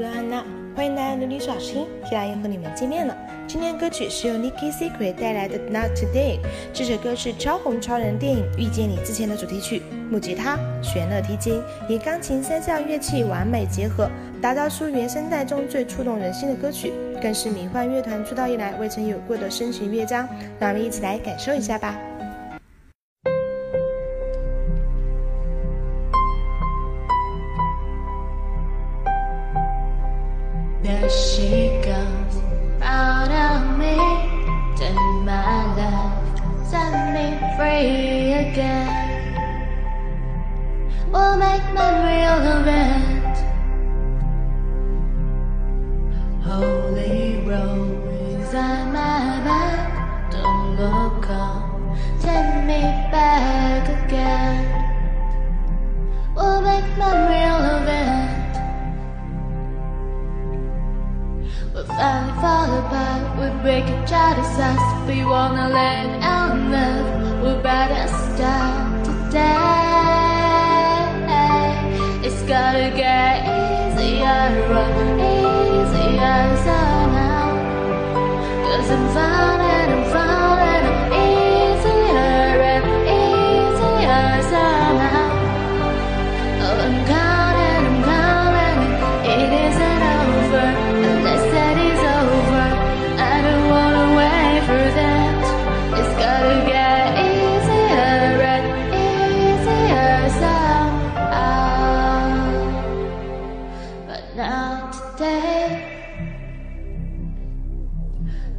布伦安娜，欢迎来到女小新，提拉又和你们见面了。今天歌曲是由 Nikki Secret 带来的《Not Today》，这首歌是超红超人电影《遇见你》之前的主题曲，木吉他、弦乐、提琴以钢琴三项乐器完美结合，打造出原声带中最触动人心的歌曲，更是迷幻乐团出道以来未曾有过的深情乐章。让我们一起来感受一下吧。Free again. We'll make memory of it. Holy rose at my back, don't look we break each other's hearts. We wanna let out love, we better start today. It's gotta get easier, easier somehow. Cause I'm finding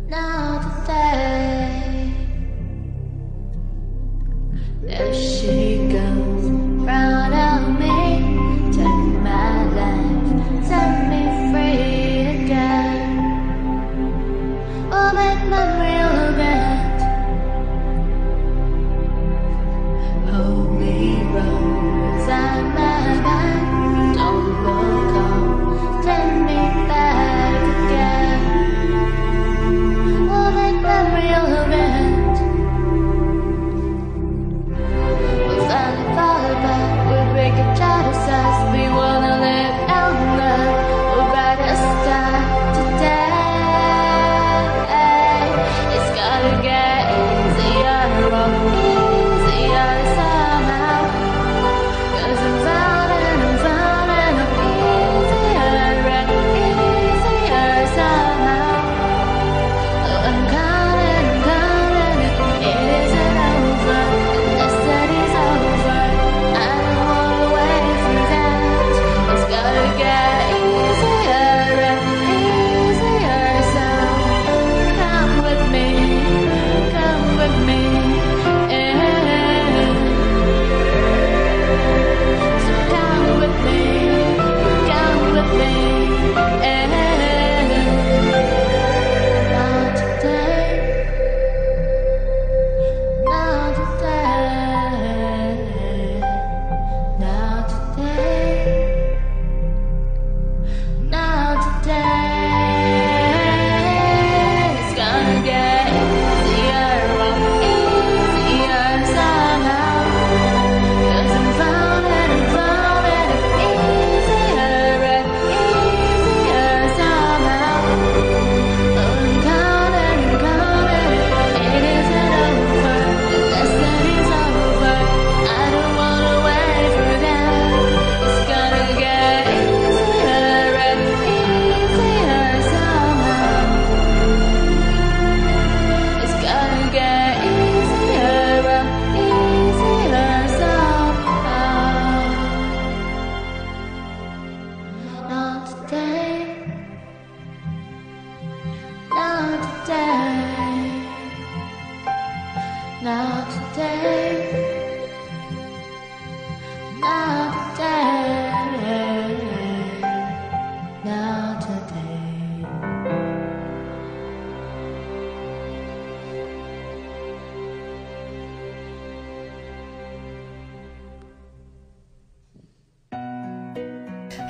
Now the there's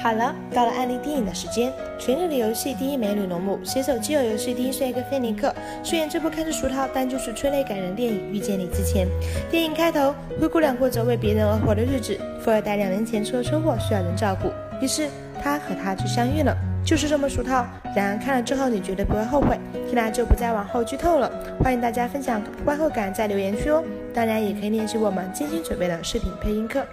好了，到了案例电影的时间。《权力的游戏》第一美女龙母携手《饥饿游戏》第一帅哥菲尼克，饰演这部看似俗套但就是催泪感人电影《遇见你》之前，电影开头灰姑娘过着为别人而活的日子。富二代两年前出了车祸，需要人照顾，于是她和他就相遇了。就是这么俗套。然而看了之后，你绝对不会后悔。现在就不再往后剧透了，欢迎大家分享观后感在留言区哦。当然，也可以练习我们精心准备的视频配音课。